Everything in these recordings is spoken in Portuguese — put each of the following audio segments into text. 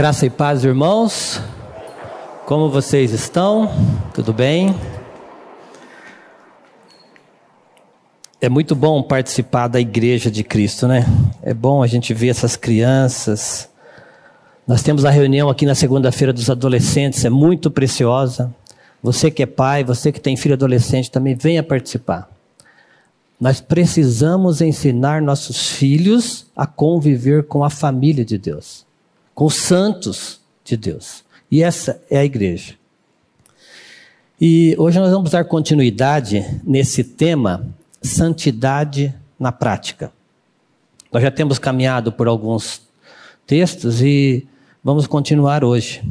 Graça e paz, irmãos. Como vocês estão? Tudo bem? É muito bom participar da igreja de Cristo, né? É bom a gente ver essas crianças. Nós temos a reunião aqui na segunda-feira dos adolescentes, é muito preciosa. Você que é pai, você que tem filho adolescente, também venha participar. Nós precisamos ensinar nossos filhos a conviver com a família de Deus com os santos de Deus. E essa é a igreja. E hoje nós vamos dar continuidade nesse tema, santidade na prática. Nós já temos caminhado por alguns textos e vamos continuar hoje.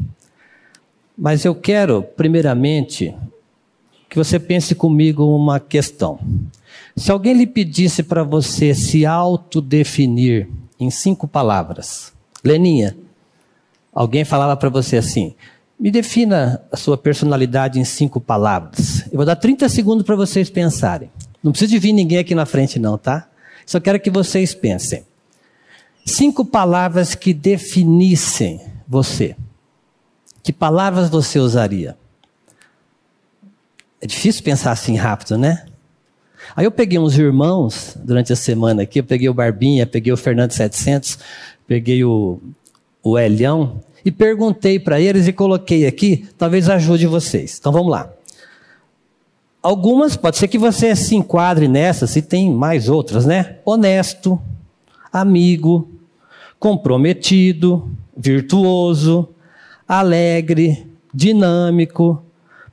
Mas eu quero, primeiramente, que você pense comigo uma questão. Se alguém lhe pedisse para você se autodefinir em cinco palavras, Leninha, alguém falava para você assim: me defina a sua personalidade em cinco palavras. Eu vou dar 30 segundos para vocês pensarem. Não precisa de vir ninguém aqui na frente, não, tá? Só quero que vocês pensem. Cinco palavras que definissem você. Que palavras você usaria? É difícil pensar assim rápido, né? Aí eu peguei uns irmãos durante a semana aqui, eu peguei o Barbinha, peguei o Fernando 700, peguei o o e perguntei para eles e coloquei aqui, talvez ajude vocês. Então vamos lá. Algumas, pode ser que você se enquadre nessas, e tem mais outras, né? Honesto, amigo, comprometido, virtuoso, alegre, dinâmico,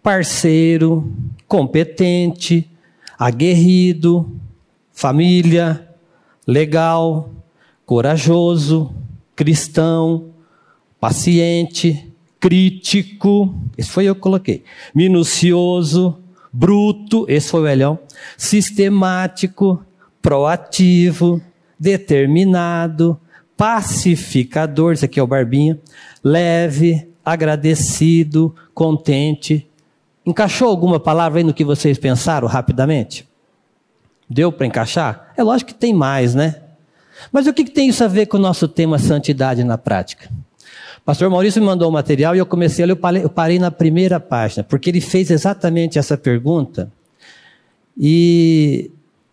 parceiro, competente, aguerrido, família, legal, corajoso, cristão, paciente, crítico, esse foi eu que coloquei, minucioso, bruto, esse foi o Elhão, sistemático, proativo, determinado, pacificador, esse aqui é o Barbinha, leve, agradecido, contente. Encaixou alguma palavra aí no que vocês pensaram rapidamente? Deu para encaixar? É lógico que tem mais, né? Mas o que, que tem isso a ver com o nosso tema santidade na prática? Pastor Maurício me mandou o um material e eu comecei a ler, eu parei na primeira página, porque ele fez exatamente essa pergunta. E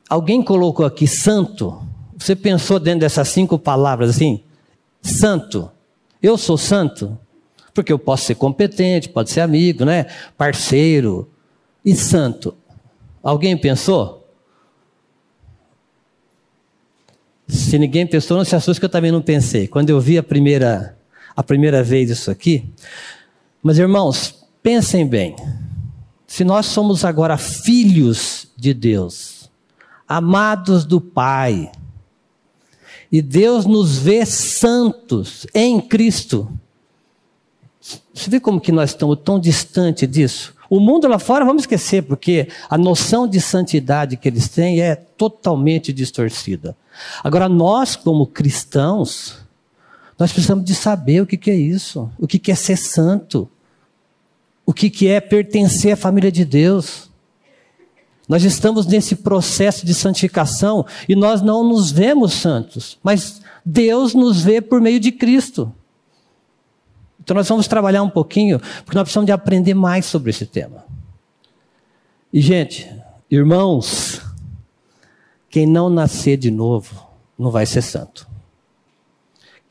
alguém colocou aqui santo. Você pensou dentro dessas cinco palavras assim? Santo. Eu sou santo? Porque eu posso ser competente, pode ser amigo, né? Parceiro. E santo? Alguém pensou? Se ninguém pensou, não se assuste que eu também não pensei. Quando eu vi a primeira, a primeira vez isso aqui. Mas irmãos, pensem bem. Se nós somos agora filhos de Deus, amados do Pai, e Deus nos vê santos em Cristo, você vê como que nós estamos tão distante disso? O mundo lá fora, vamos esquecer, porque a noção de santidade que eles têm é totalmente distorcida. Agora, nós, como cristãos, nós precisamos de saber o que, que é isso, o que, que é ser santo, o que, que é pertencer à família de Deus. Nós estamos nesse processo de santificação e nós não nos vemos santos, mas Deus nos vê por meio de Cristo. Então nós vamos trabalhar um pouquinho, porque nós precisamos de aprender mais sobre esse tema. E gente, irmãos, quem não nascer de novo não vai ser santo.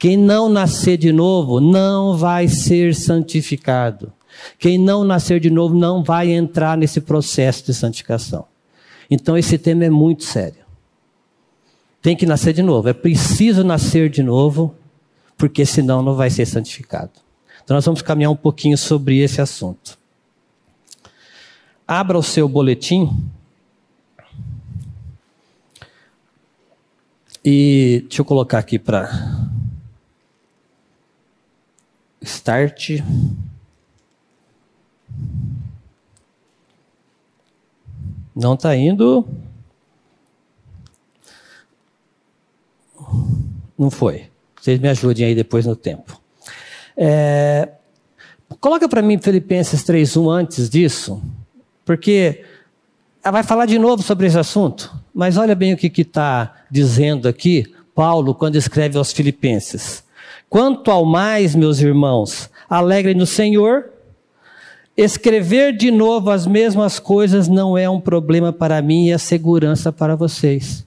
Quem não nascer de novo não vai ser santificado. Quem não nascer de novo não vai entrar nesse processo de santificação. Então esse tema é muito sério. Tem que nascer de novo. É preciso nascer de novo, porque senão não vai ser santificado. Então nós vamos caminhar um pouquinho sobre esse assunto. Abra o seu boletim E deixa eu colocar aqui para start. Não está indo. Não foi. Vocês me ajudem aí depois no tempo. É, coloca para mim Filipenses 3.1 antes disso, porque ela vai falar de novo sobre esse assunto. Mas olha bem o que está dizendo aqui Paulo quando escreve aos Filipenses. Quanto ao mais, meus irmãos, alegrem no Senhor. Escrever de novo as mesmas coisas não é um problema para mim e é segurança para vocês.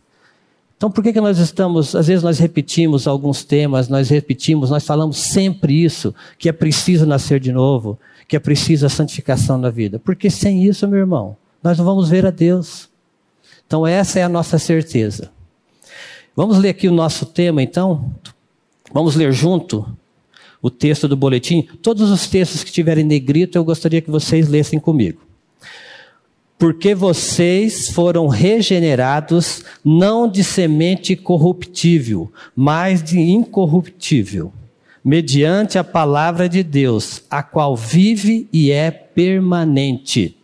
Então, por que, que nós estamos, às vezes nós repetimos alguns temas, nós repetimos, nós falamos sempre isso, que é preciso nascer de novo, que é preciso a santificação na vida? Porque sem isso, meu irmão, nós não vamos ver a Deus. Então, essa é a nossa certeza. Vamos ler aqui o nosso tema, então? Vamos ler junto o texto do boletim? Todos os textos que tiverem negrito, eu gostaria que vocês lessem comigo. Porque vocês foram regenerados não de semente corruptível, mas de incorruptível, mediante a palavra de Deus, a qual vive e é permanente.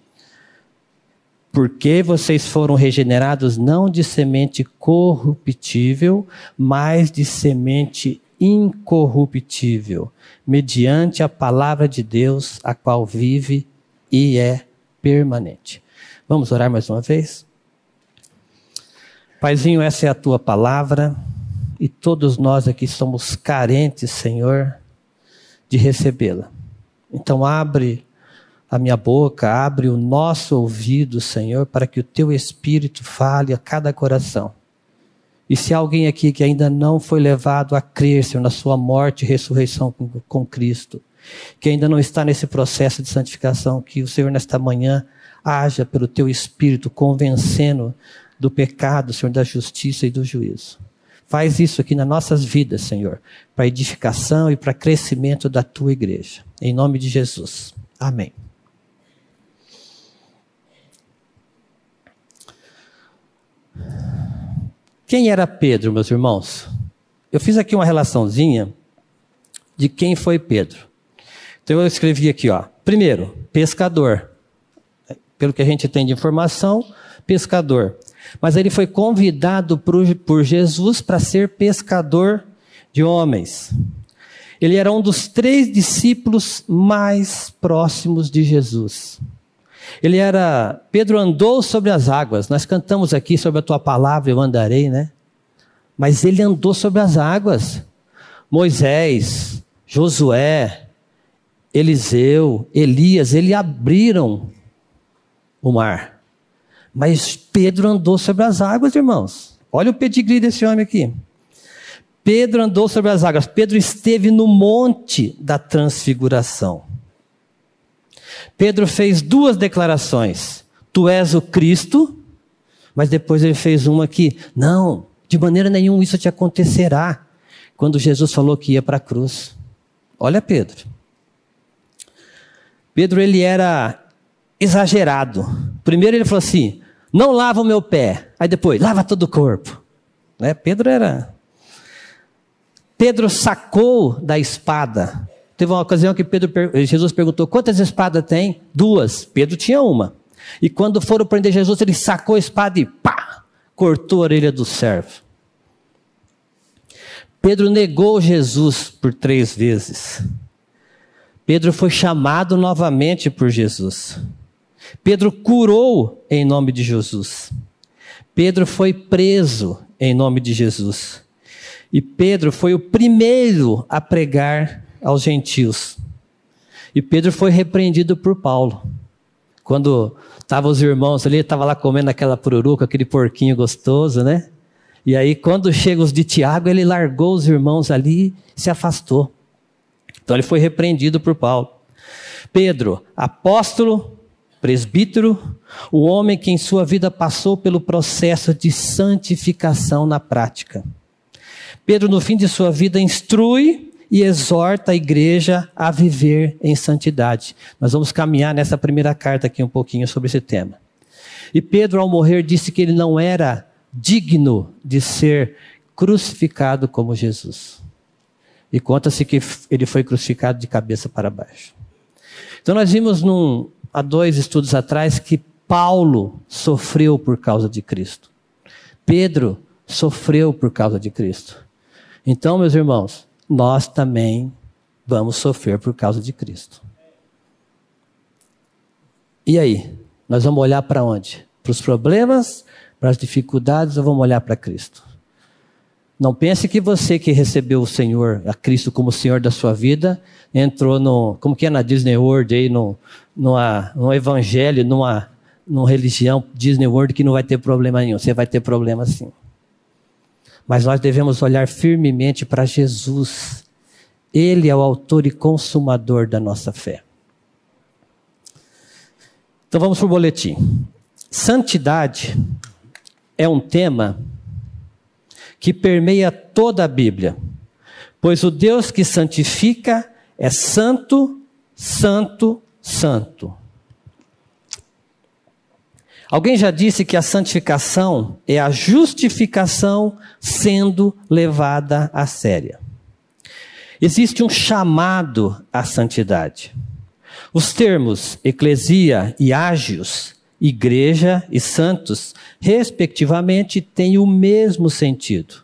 Porque vocês foram regenerados não de semente corruptível, mas de semente incorruptível, mediante a palavra de Deus, a qual vive e é permanente. Vamos orar mais uma vez? Paizinho, essa é a tua palavra e todos nós aqui somos carentes, Senhor, de recebê-la. Então, abre a minha boca, abre o nosso ouvido, Senhor, para que o teu Espírito fale a cada coração e se alguém aqui que ainda não foi levado a crer, Senhor, na sua morte e ressurreição com, com Cristo, que ainda não está nesse processo de santificação, que o Senhor nesta manhã haja pelo teu Espírito, convencendo do pecado, Senhor, da justiça e do juízo. Faz isso aqui nas nossas vidas, Senhor, para edificação e para crescimento da tua igreja. Em nome de Jesus. Amém. Quem era Pedro, meus irmãos? Eu fiz aqui uma relaçãozinha de quem foi Pedro. Então eu escrevi aqui, ó. Primeiro, pescador. Pelo que a gente tem de informação, pescador. Mas ele foi convidado por, por Jesus para ser pescador de homens. Ele era um dos três discípulos mais próximos de Jesus. Ele era, Pedro andou sobre as águas. Nós cantamos aqui sobre a tua palavra eu andarei, né? Mas ele andou sobre as águas. Moisés, Josué, Eliseu, Elias, ele abriram o mar. Mas Pedro andou sobre as águas, irmãos. Olha o pedigree desse homem aqui. Pedro andou sobre as águas. Pedro esteve no monte da transfiguração. Pedro fez duas declarações: Tu és o Cristo, mas depois ele fez uma que, não, de maneira nenhuma isso te acontecerá, quando Jesus falou que ia para a cruz. Olha Pedro. Pedro ele era exagerado. Primeiro ele falou assim: não lava o meu pé. Aí depois, lava todo o corpo. Né? Pedro era. Pedro sacou da espada Teve uma ocasião que Pedro, Jesus perguntou: quantas espadas tem? Duas. Pedro tinha uma. E quando foram prender Jesus, ele sacou a espada e pá! Cortou a orelha do servo. Pedro negou Jesus por três vezes. Pedro foi chamado novamente por Jesus. Pedro curou em nome de Jesus. Pedro foi preso em nome de Jesus. E Pedro foi o primeiro a pregar aos gentios. E Pedro foi repreendido por Paulo. Quando estavam os irmãos ali, estava lá comendo aquela pururuca, aquele porquinho gostoso, né? E aí, quando chegam os de Tiago, ele largou os irmãos ali e se afastou. Então, ele foi repreendido por Paulo. Pedro, apóstolo, presbítero, o homem que em sua vida passou pelo processo de santificação na prática. Pedro, no fim de sua vida, instrui e exorta a igreja a viver em santidade. Nós vamos caminhar nessa primeira carta aqui um pouquinho sobre esse tema. E Pedro, ao morrer, disse que ele não era digno de ser crucificado como Jesus. E conta-se que ele foi crucificado de cabeça para baixo. Então, nós vimos num, há dois estudos atrás que Paulo sofreu por causa de Cristo. Pedro sofreu por causa de Cristo. Então, meus irmãos, nós também vamos sofrer por causa de Cristo. E aí? Nós vamos olhar para onde? Para os problemas, para as dificuldades ou vamos olhar para Cristo? Não pense que você que recebeu o Senhor, a Cristo como Senhor da sua vida, entrou no, como que é na Disney World aí, no, numa, no evangelho, numa, numa religião Disney World que não vai ter problema nenhum. Você vai ter problema sim. Mas nós devemos olhar firmemente para Jesus. Ele é o autor e consumador da nossa fé. Então vamos para o boletim. Santidade é um tema que permeia toda a Bíblia, pois o Deus que santifica é santo, santo, santo. Alguém já disse que a santificação é a justificação sendo levada a séria. Existe um chamado à santidade. Os termos eclesia e ágios, igreja e santos, respectivamente, têm o mesmo sentido.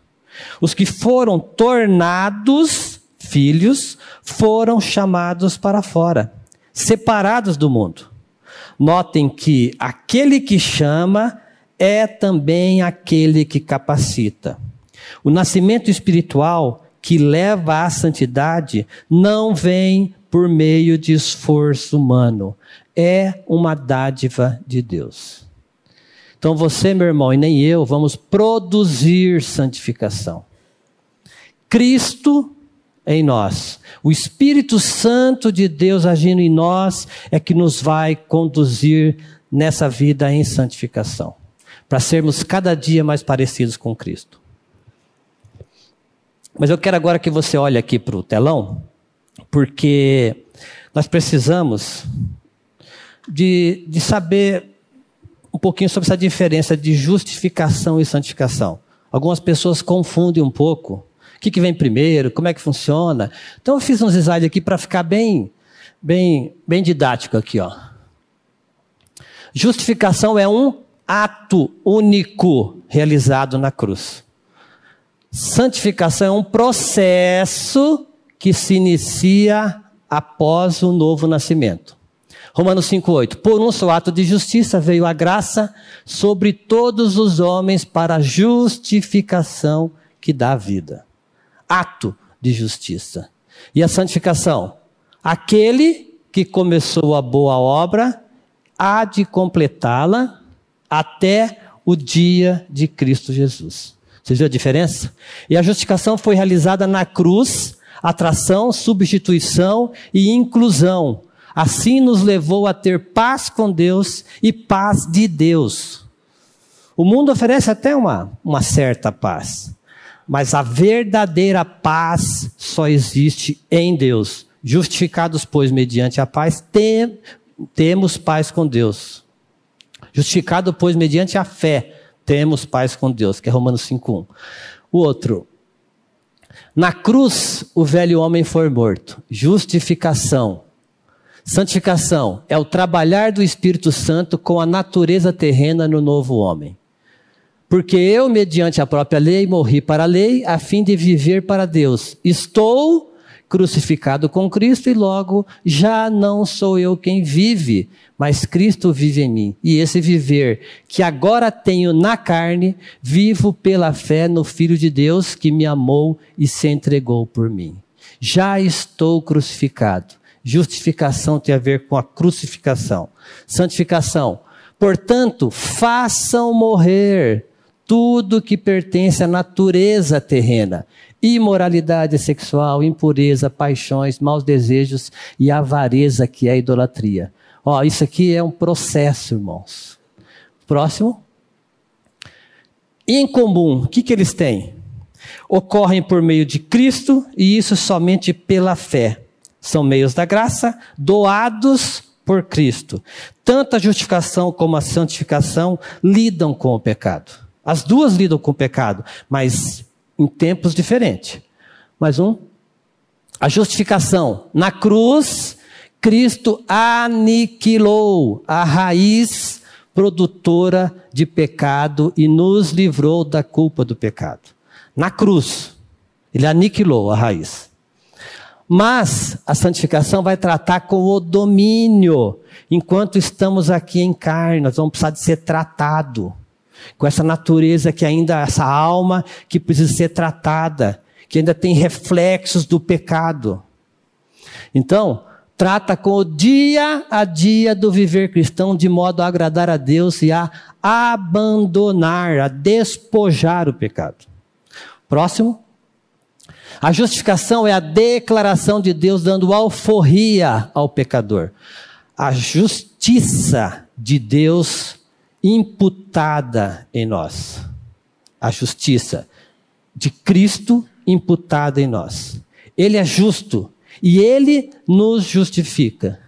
Os que foram tornados filhos foram chamados para fora, separados do mundo. Notem que aquele que chama é também aquele que capacita. O nascimento espiritual que leva à santidade não vem por meio de esforço humano, é uma dádiva de Deus. Então você, meu irmão, e nem eu, vamos produzir santificação. Cristo em nós. O Espírito Santo de Deus agindo em nós é que nos vai conduzir nessa vida em santificação, para sermos cada dia mais parecidos com Cristo. Mas eu quero agora que você olhe aqui para o telão, porque nós precisamos de, de saber um pouquinho sobre essa diferença de justificação e santificação. Algumas pessoas confundem um pouco o que, que vem primeiro? Como é que funciona? Então eu fiz uns slides aqui para ficar bem, bem, bem didático aqui, ó. Justificação é um ato único realizado na cruz. Santificação é um processo que se inicia após o novo nascimento. Romanos 5,8. Por um só ato de justiça veio a graça sobre todos os homens para a justificação que dá vida ato de justiça. E a santificação? Aquele que começou a boa obra há de completá-la até o dia de Cristo Jesus. Vocês viram a diferença? E a justificação foi realizada na cruz, atração, substituição e inclusão. Assim nos levou a ter paz com Deus e paz de Deus. O mundo oferece até uma, uma certa paz. Mas a verdadeira paz só existe em Deus. Justificados, pois, mediante a paz, tem, temos paz com Deus. Justificado, pois, mediante a fé, temos paz com Deus, que é Romanos 5.1. O outro, na cruz o velho homem foi morto. Justificação. Santificação é o trabalhar do Espírito Santo com a natureza terrena no novo homem. Porque eu, mediante a própria lei, morri para a lei, a fim de viver para Deus. Estou crucificado com Cristo e logo já não sou eu quem vive, mas Cristo vive em mim. E esse viver que agora tenho na carne, vivo pela fé no Filho de Deus que me amou e se entregou por mim. Já estou crucificado. Justificação tem a ver com a crucificação. Santificação. Portanto, façam morrer tudo que pertence à natureza terrena. Imoralidade sexual, impureza, paixões, maus desejos e avareza, que é a idolatria. Ó, isso aqui é um processo, irmãos. Próximo. Em comum, o que, que eles têm? Ocorrem por meio de Cristo e isso somente pela fé. São meios da graça doados por Cristo. Tanto a justificação como a santificação lidam com o pecado. As duas lidam com o pecado, mas em tempos diferentes. Mais um. A justificação. Na cruz, Cristo aniquilou a raiz produtora de pecado e nos livrou da culpa do pecado. Na cruz, ele aniquilou a raiz. Mas a santificação vai tratar com o domínio. Enquanto estamos aqui em carne, nós vamos precisar de ser tratado. Com essa natureza que ainda, essa alma que precisa ser tratada, que ainda tem reflexos do pecado. Então, trata com o dia a dia do viver cristão de modo a agradar a Deus e a abandonar, a despojar o pecado. Próximo. A justificação é a declaração de Deus dando alforria ao pecador. A justiça de Deus imputada em nós. A justiça de Cristo imputada em nós. Ele é justo e ele nos justifica.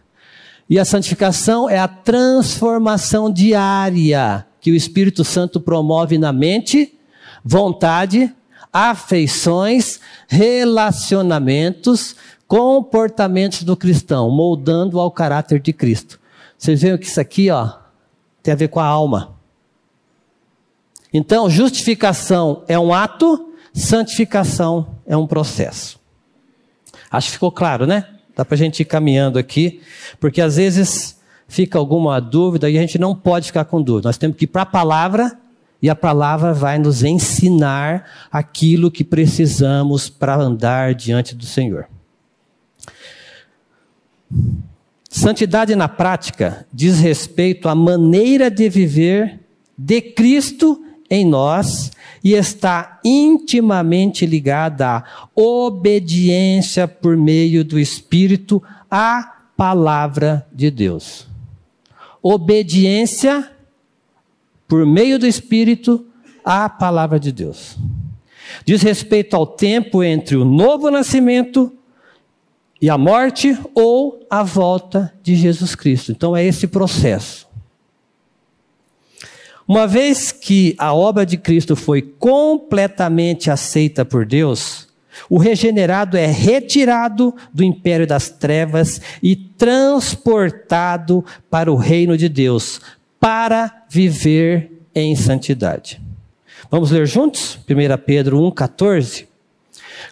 E a santificação é a transformação diária que o Espírito Santo promove na mente, vontade, afeições, relacionamentos, comportamentos do cristão, moldando ao caráter de Cristo. Vocês veem que isso aqui, ó, tem a ver com a alma. Então, justificação é um ato, santificação é um processo. Acho que ficou claro, né? Dá para a gente ir caminhando aqui, porque às vezes fica alguma dúvida e a gente não pode ficar com dúvida. Nós temos que ir para a palavra e a palavra vai nos ensinar aquilo que precisamos para andar diante do Senhor. Santidade na prática diz respeito à maneira de viver de Cristo em nós e está intimamente ligada à obediência por meio do Espírito à palavra de Deus. Obediência por meio do Espírito à palavra de Deus. Diz respeito ao tempo entre o novo nascimento e a morte ou a volta de Jesus Cristo. Então é esse processo. Uma vez que a obra de Cristo foi completamente aceita por Deus, o regenerado é retirado do império das trevas e transportado para o reino de Deus, para viver em santidade. Vamos ler juntos? 1 Pedro 1,14.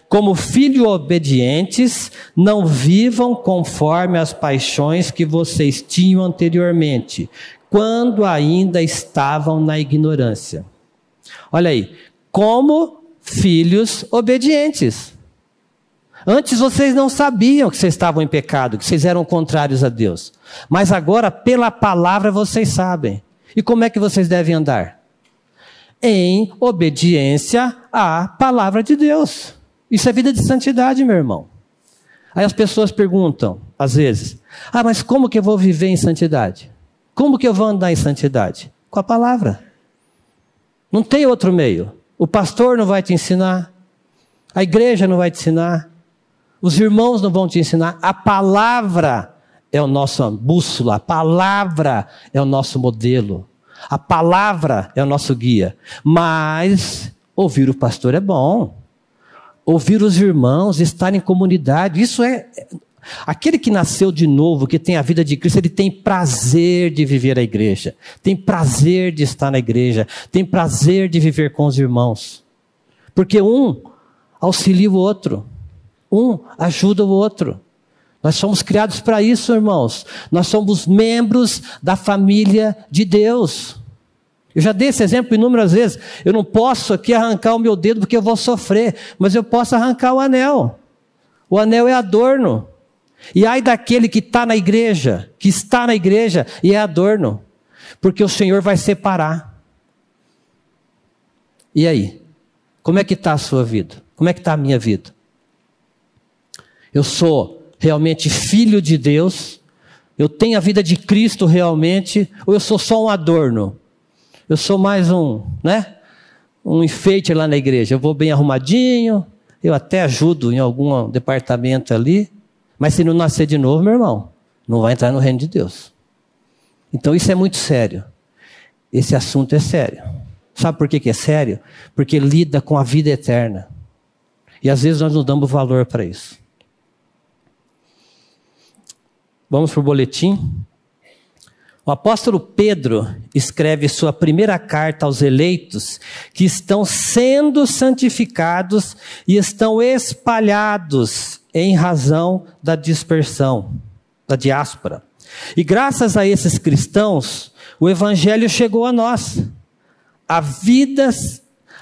Como filhos obedientes, não vivam conforme as paixões que vocês tinham anteriormente, quando ainda estavam na ignorância. Olha aí, como filhos obedientes. Antes vocês não sabiam que vocês estavam em pecado, que vocês eram contrários a Deus. Mas agora, pela palavra, vocês sabem. E como é que vocês devem andar? Em obediência à palavra de Deus. Isso é vida de santidade, meu irmão. Aí as pessoas perguntam, às vezes: Ah, mas como que eu vou viver em santidade? Como que eu vou andar em santidade? Com a palavra. Não tem outro meio. O pastor não vai te ensinar, a igreja não vai te ensinar, os irmãos não vão te ensinar. A palavra é o nosso bússola, a palavra é o nosso modelo, a palavra é o nosso guia. Mas ouvir o pastor é bom ouvir os irmãos, estar em comunidade. Isso é. Aquele que nasceu de novo, que tem a vida de Cristo, ele tem prazer de viver a igreja, tem prazer de estar na igreja, tem prazer de viver com os irmãos. Porque um auxilia o outro, um ajuda o outro. Nós somos criados para isso, irmãos. Nós somos membros da família de Deus. Eu já dei esse exemplo inúmeras vezes. Eu não posso aqui arrancar o meu dedo porque eu vou sofrer, mas eu posso arrancar o anel. O anel é adorno. E ai daquele que está na igreja, que está na igreja e é adorno, porque o Senhor vai separar. E aí? Como é que está a sua vida? Como é que está a minha vida? Eu sou realmente filho de Deus? Eu tenho a vida de Cristo realmente? Ou eu sou só um adorno? Eu sou mais um, né? Um enfeite lá na igreja. Eu vou bem arrumadinho, eu até ajudo em algum departamento ali, mas se não nascer de novo, meu irmão, não vai entrar no reino de Deus. Então isso é muito sério. Esse assunto é sério. Sabe por que, que é sério? Porque lida com a vida eterna. E às vezes nós não damos valor para isso. Vamos para o boletim. O apóstolo Pedro escreve sua primeira carta aos eleitos que estão sendo santificados e estão espalhados em razão da dispersão, da diáspora. E graças a esses cristãos, o evangelho chegou a nós. a vida,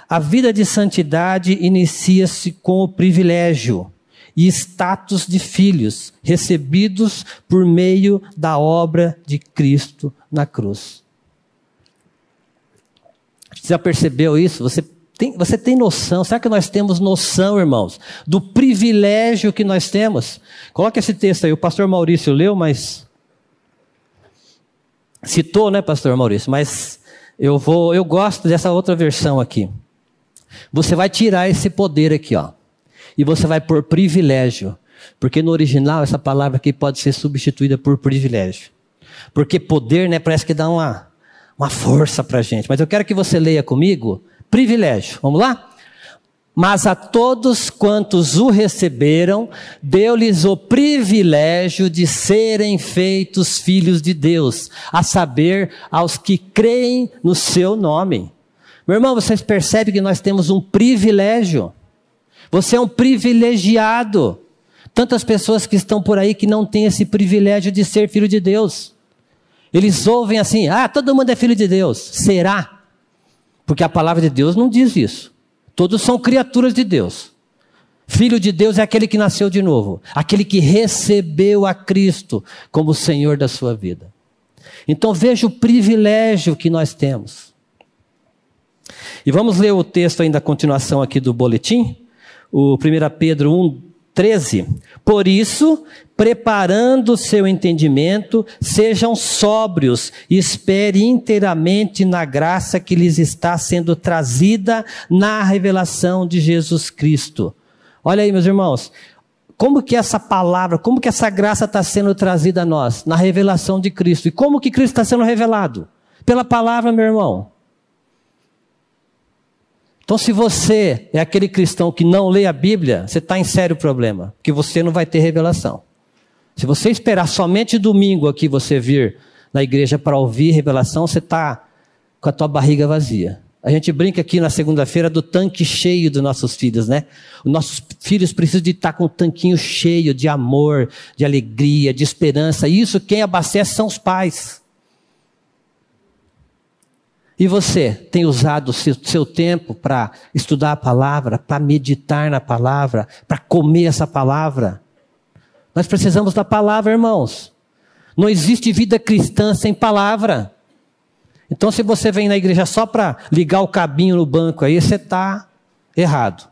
a vida de santidade inicia-se com o privilégio e status de filhos recebidos por meio da obra de Cristo na cruz. Você já percebeu isso? Você tem, você tem noção? Será que nós temos noção, irmãos, do privilégio que nós temos? Coloque esse texto aí. O pastor Maurício leu, mas citou, né, pastor Maurício? Mas eu vou, eu gosto dessa outra versão aqui. Você vai tirar esse poder aqui, ó e você vai por privilégio. Porque no original essa palavra aqui pode ser substituída por privilégio. Porque poder, né, parece que dá uma, uma força para a gente. Mas eu quero que você leia comigo privilégio. Vamos lá? Mas a todos quantos o receberam, deu-lhes o privilégio de serem feitos filhos de Deus, a saber, aos que creem no seu nome. Meu irmão, vocês percebem que nós temos um privilégio. Você é um privilegiado. Tantas pessoas que estão por aí que não têm esse privilégio de ser filho de Deus. Eles ouvem assim: ah, todo mundo é filho de Deus. Será? Porque a palavra de Deus não diz isso. Todos são criaturas de Deus. Filho de Deus é aquele que nasceu de novo, aquele que recebeu a Cristo como Senhor da sua vida. Então veja o privilégio que nós temos. E vamos ler o texto ainda a continuação aqui do boletim o 1 Pedro 1, 13. Por isso, preparando seu entendimento, sejam sóbrios e espere inteiramente na graça que lhes está sendo trazida na revelação de Jesus Cristo. Olha aí, meus irmãos, como que essa palavra, como que essa graça está sendo trazida a nós? Na revelação de Cristo. E como que Cristo está sendo revelado? Pela palavra, meu irmão. Então, se você é aquele cristão que não lê a Bíblia, você está em sério problema, porque você não vai ter revelação. Se você esperar somente domingo aqui você vir na igreja para ouvir revelação, você está com a tua barriga vazia. A gente brinca aqui na segunda-feira do tanque cheio dos nossos filhos, né? Os nossos filhos precisam de estar com um tanquinho cheio de amor, de alegria, de esperança. E isso quem abastece são os pais. E você tem usado seu, seu tempo para estudar a palavra, para meditar na palavra, para comer essa palavra? Nós precisamos da palavra, irmãos. Não existe vida cristã sem palavra. Então, se você vem na igreja só para ligar o cabinho no banco aí, você está errado.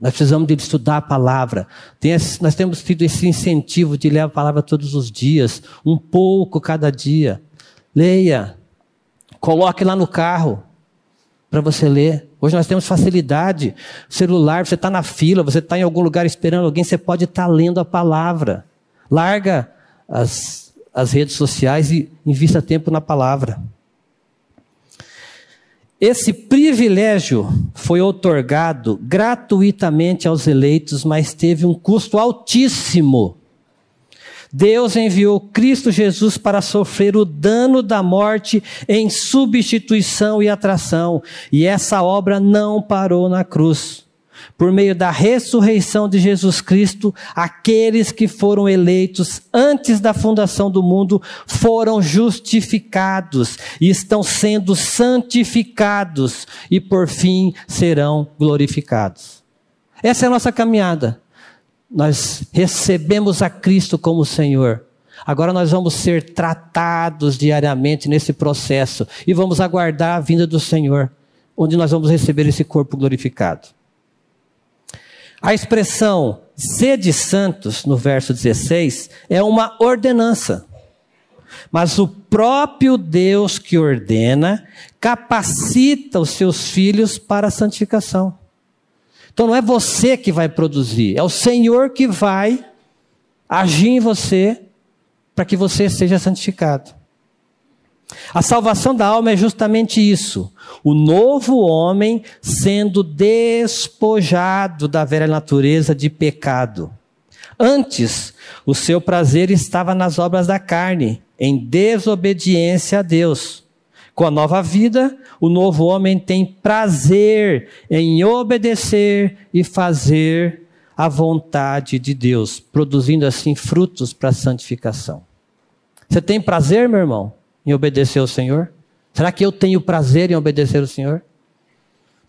Nós precisamos de estudar a palavra. Esse, nós temos tido esse incentivo de ler a palavra todos os dias, um pouco cada dia. Leia, Coloque lá no carro para você ler. Hoje nós temos facilidade. Celular, você está na fila, você está em algum lugar esperando alguém, você pode estar tá lendo a palavra. Larga as, as redes sociais e invista tempo na palavra. Esse privilégio foi otorgado gratuitamente aos eleitos, mas teve um custo altíssimo Deus enviou Cristo Jesus para sofrer o dano da morte em substituição e atração, e essa obra não parou na cruz. Por meio da ressurreição de Jesus Cristo, aqueles que foram eleitos antes da fundação do mundo foram justificados e estão sendo santificados e por fim serão glorificados. Essa é a nossa caminhada nós recebemos a Cristo como Senhor. Agora nós vamos ser tratados diariamente nesse processo e vamos aguardar a vinda do Senhor, onde nós vamos receber esse corpo glorificado. A expressão sede santos, no verso 16, é uma ordenança. Mas o próprio Deus que ordena capacita os seus filhos para a santificação. Então não é você que vai produzir, é o Senhor que vai agir em você para que você seja santificado. A salvação da alma é justamente isso. O novo homem sendo despojado da velha natureza de pecado. Antes, o seu prazer estava nas obras da carne, em desobediência a Deus. Com a nova vida, o novo homem tem prazer em obedecer e fazer a vontade de Deus, produzindo assim frutos para a santificação. Você tem prazer, meu irmão, em obedecer ao Senhor? Será que eu tenho prazer em obedecer o Senhor?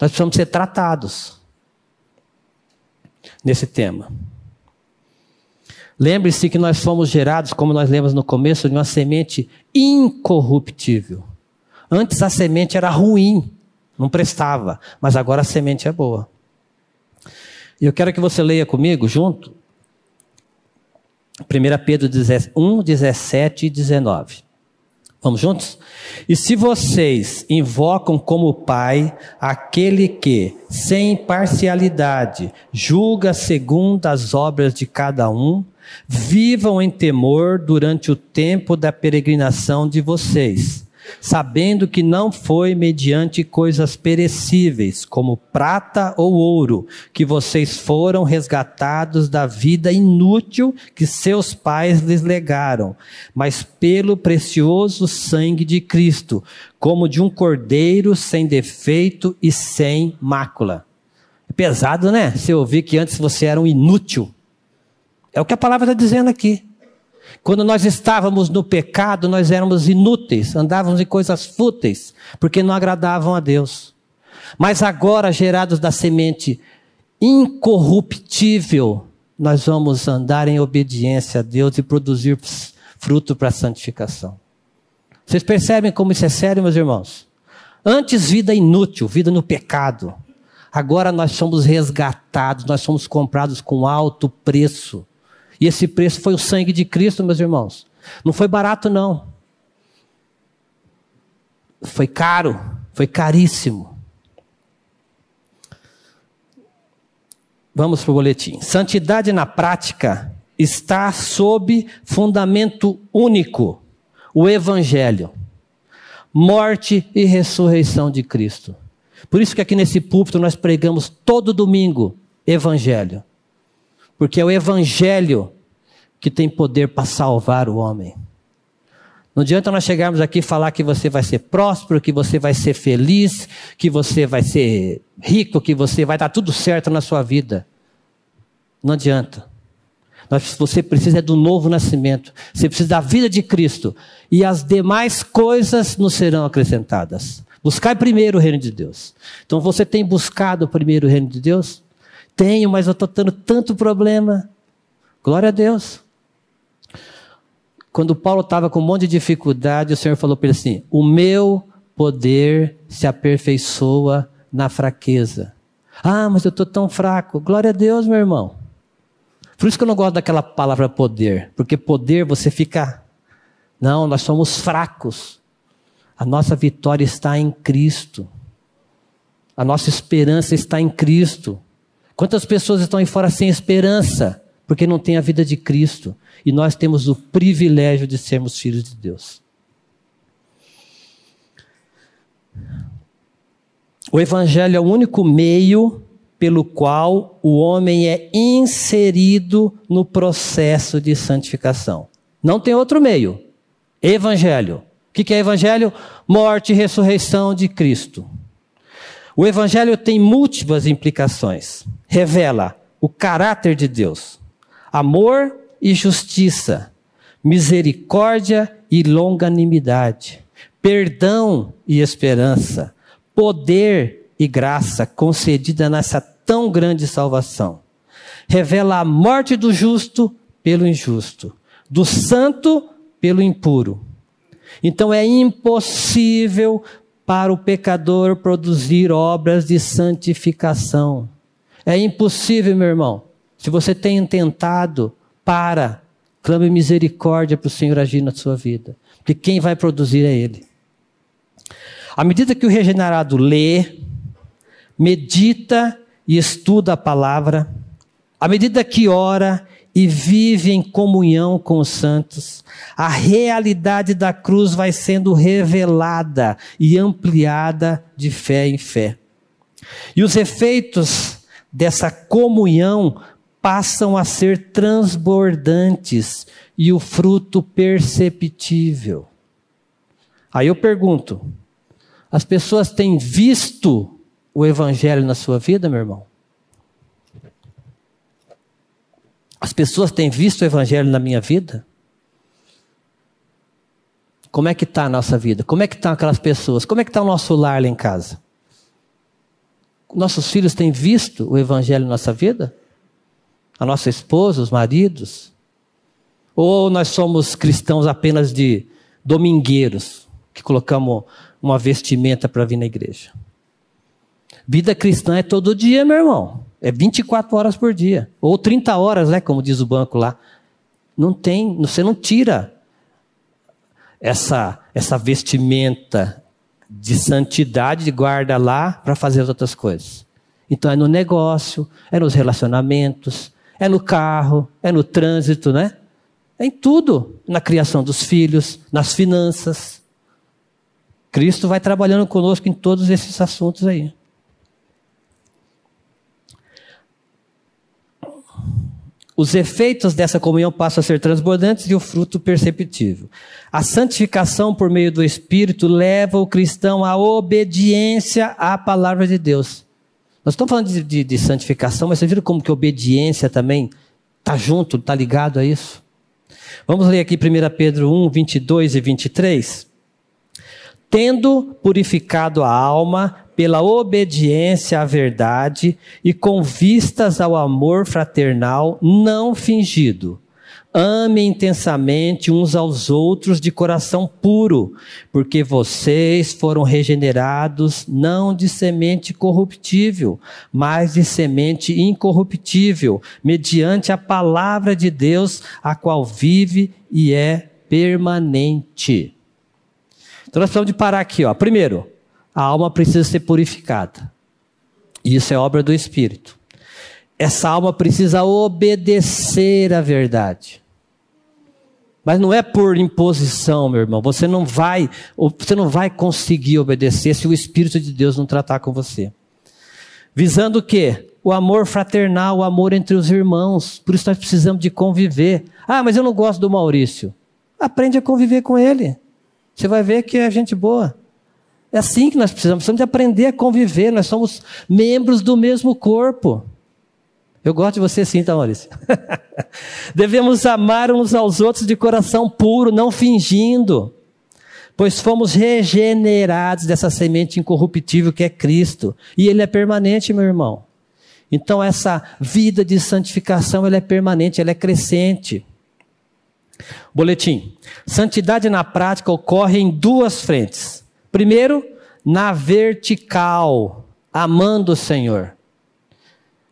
Nós precisamos ser tratados nesse tema. Lembre-se que nós fomos gerados, como nós lemos no começo, de uma semente incorruptível. Antes a semente era ruim, não prestava, mas agora a semente é boa. E eu quero que você leia comigo junto 1 Pedro 1, 17 e 19. Vamos juntos? E se vocês invocam como Pai aquele que, sem parcialidade, julga segundo as obras de cada um, vivam em temor durante o tempo da peregrinação de vocês sabendo que não foi mediante coisas perecíveis, como prata ou ouro, que vocês foram resgatados da vida inútil que seus pais lhes legaram, mas pelo precioso sangue de Cristo, como de um cordeiro sem defeito e sem mácula. É pesado, né? Você ouvir que antes você era um inútil. É o que a palavra está dizendo aqui. Quando nós estávamos no pecado, nós éramos inúteis, andávamos em coisas fúteis, porque não agradavam a Deus. Mas agora, gerados da semente incorruptível, nós vamos andar em obediência a Deus e produzir fruto para a santificação. Vocês percebem como isso é sério, meus irmãos? Antes, vida inútil, vida no pecado. Agora nós somos resgatados, nós somos comprados com alto preço. E esse preço foi o sangue de Cristo, meus irmãos. Não foi barato, não. Foi caro, foi caríssimo. Vamos para o boletim. Santidade na prática está sob fundamento único: o Evangelho, morte e ressurreição de Cristo. Por isso que aqui nesse púlpito nós pregamos todo domingo Evangelho. Porque é o Evangelho que tem poder para salvar o homem. Não adianta nós chegarmos aqui e falar que você vai ser próspero, que você vai ser feliz, que você vai ser rico, que você vai dar tudo certo na sua vida. Não adianta. Você precisa do novo nascimento. Você precisa da vida de Cristo. E as demais coisas nos serão acrescentadas. Buscar primeiro o reino de Deus. Então você tem buscado o primeiro reino de Deus? Tenho, mas eu estou tendo tanto problema. Glória a Deus. Quando Paulo estava com um monte de dificuldade, o Senhor falou para ele assim: O meu poder se aperfeiçoa na fraqueza. Ah, mas eu estou tão fraco. Glória a Deus, meu irmão. Por isso que eu não gosto daquela palavra poder, porque poder você fica. Não, nós somos fracos. A nossa vitória está em Cristo. A nossa esperança está em Cristo. Quantas pessoas estão aí fora sem esperança? Porque não têm a vida de Cristo. E nós temos o privilégio de sermos filhos de Deus. O Evangelho é o único meio pelo qual o homem é inserido no processo de santificação. Não tem outro meio. Evangelho. O que é Evangelho? Morte e ressurreição de Cristo. O Evangelho tem múltiplas implicações. Revela o caráter de Deus, amor e justiça, misericórdia e longanimidade, perdão e esperança, poder e graça concedida nessa tão grande salvação. Revela a morte do justo pelo injusto, do santo pelo impuro. Então é impossível para o pecador produzir obras de santificação. É impossível, meu irmão. Se você tem tentado, para. Clame misericórdia para o Senhor agir na sua vida. Porque quem vai produzir é Ele. À medida que o regenerado lê, medita e estuda a palavra, à medida que ora e vive em comunhão com os santos, a realidade da cruz vai sendo revelada e ampliada de fé em fé. E os efeitos dessa comunhão passam a ser transbordantes e o fruto perceptível. Aí eu pergunto: as pessoas têm visto o Evangelho na sua vida, meu irmão? As pessoas têm visto o Evangelho na minha vida? Como é que está a nossa vida? Como é que estão aquelas pessoas? Como é que está o nosso lar lá em casa? Nossos filhos têm visto o Evangelho em nossa vida? A nossa esposa, os maridos? Ou nós somos cristãos apenas de domingueiros, que colocamos uma vestimenta para vir na igreja? Vida cristã é todo dia, meu irmão. É 24 horas por dia. Ou 30 horas, né? Como diz o banco lá. Não tem, você não tira essa, essa vestimenta de santidade, de guarda lá para fazer as outras coisas. Então é no negócio, é nos relacionamentos, é no carro, é no trânsito, né? É em tudo, na criação dos filhos, nas finanças. Cristo vai trabalhando conosco em todos esses assuntos aí. Os efeitos dessa comunhão passam a ser transbordantes e o fruto perceptível. A santificação por meio do Espírito leva o cristão à obediência à palavra de Deus. Nós estamos falando de, de, de santificação, mas você viram como que obediência também está junto, está ligado a isso? Vamos ler aqui 1 Pedro 1, 22 e 23. Tendo purificado a alma pela obediência à verdade e com vistas ao amor fraternal não fingido. Ame intensamente uns aos outros de coração puro, porque vocês foram regenerados não de semente corruptível, mas de semente incorruptível, mediante a palavra de Deus, a qual vive e é permanente. Então nós precisamos de parar aqui, ó. Primeiro, a alma precisa ser purificada. Isso é obra do Espírito. Essa alma precisa obedecer à verdade. Mas não é por imposição, meu irmão. Você não vai, você não vai conseguir obedecer se o Espírito de Deus não tratar com você. Visando o quê? O amor fraternal, o amor entre os irmãos. Por isso nós precisamos de conviver. Ah, mas eu não gosto do Maurício. Aprende a conviver com ele. Você vai ver que é gente boa. É assim que nós precisamos. Precisamos de aprender a conviver. Nós somos membros do mesmo corpo. Eu gosto de você sim, tá, Maurício? Devemos amar uns aos outros de coração puro, não fingindo. Pois fomos regenerados dessa semente incorruptível que é Cristo. E Ele é permanente, meu irmão. Então essa vida de santificação, ela é permanente, ela é crescente. Boletim. Santidade na prática ocorre em duas frentes. Primeiro, na vertical, amando o Senhor,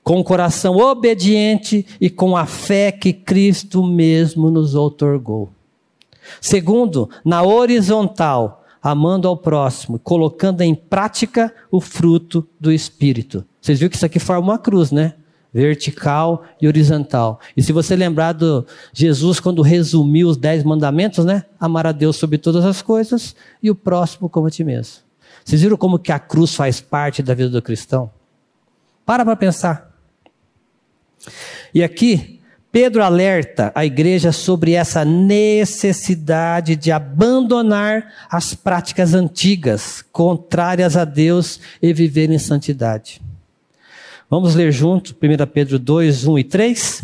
com o coração obediente e com a fé que Cristo mesmo nos outorgou. Segundo, na horizontal, amando ao próximo, colocando em prática o fruto do Espírito. Vocês viram que isso aqui forma uma cruz, né? Vertical e horizontal. E se você lembrar do Jesus quando resumiu os dez mandamentos, né? Amar a Deus sobre todas as coisas e o próximo como a ti mesmo. Vocês viram como que a cruz faz parte da vida do cristão? Para para pensar. E aqui, Pedro alerta a igreja sobre essa necessidade de abandonar as práticas antigas, contrárias a Deus, e viver em santidade. Vamos ler junto 1 Pedro 2, 1 e 3?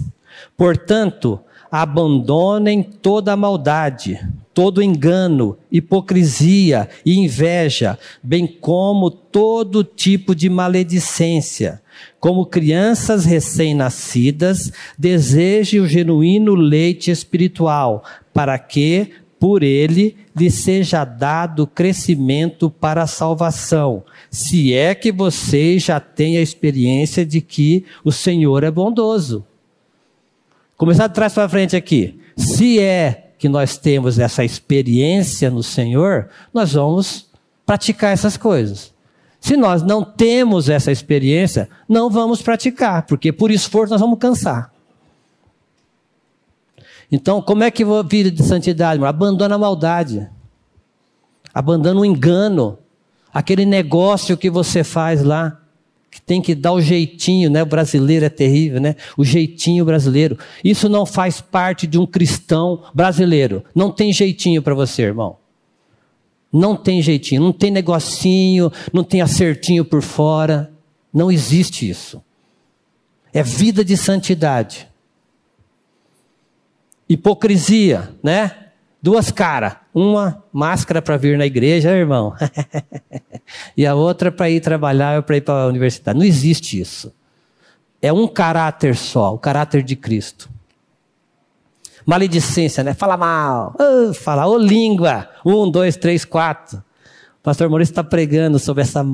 Portanto, abandonem toda a maldade, todo engano, hipocrisia e inveja, bem como todo tipo de maledicência. Como crianças recém-nascidas, deseje o genuíno leite espiritual, para que, por ele, lhe seja dado crescimento para a salvação se é que você já tem a experiência de que o Senhor é bondoso. Começar de trás para frente aqui. Se é que nós temos essa experiência no Senhor, nós vamos praticar essas coisas. Se nós não temos essa experiência, não vamos praticar, porque por esforço nós vamos cansar. Então, como é que vida de santidade? Abandona a maldade. Abandona o engano aquele negócio que você faz lá, que tem que dar o jeitinho, né? O brasileiro é terrível, né? O jeitinho brasileiro. Isso não faz parte de um cristão brasileiro. Não tem jeitinho para você, irmão. Não tem jeitinho, não tem negocinho, não tem acertinho por fora. Não existe isso. É vida de santidade. Hipocrisia, né? Duas caras. Uma máscara para vir na igreja, irmão. e a outra para ir trabalhar ou para ir para a universidade. Não existe isso. É um caráter só, o caráter de Cristo. Maledicência, né? Fala mal. Oh, fala, ô oh, língua. Um, dois, três, quatro. O pastor Maurício está pregando sobre essa